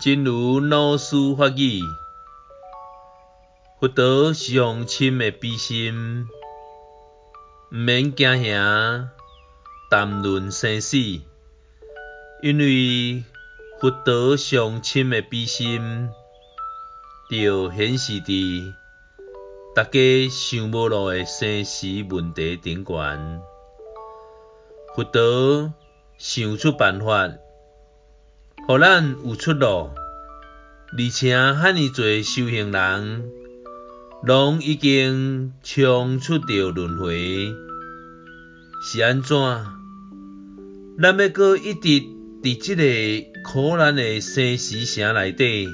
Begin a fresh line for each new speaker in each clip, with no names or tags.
真如老师法语，佛陀上深的悲心，毋免惊吓谈论生死，因为佛陀上深的悲心，就显示伫大家想无路的生死问题顶悬，佛陀想出办法。予咱有出路，而且遐尼济修行人，拢已经冲出着轮回，是安怎？咱要搁一直伫这个苦难的生死城内底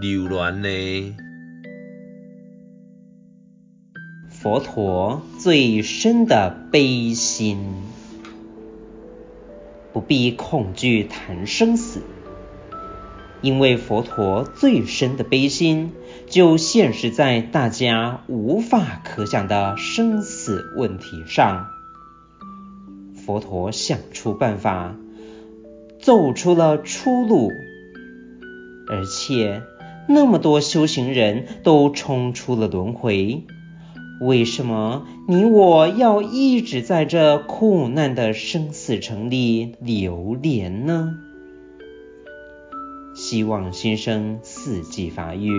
流连呢？
佛陀最深的悲心。不必恐惧谈生死，因为佛陀最深的悲心，就现实在大家无法可想的生死问题上。佛陀想出办法，走出了出路，而且那么多修行人都冲出了轮回。为什么你我要一直在这苦难的生死城里流连呢？希望新生四季发育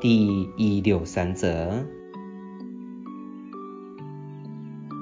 第一六三则。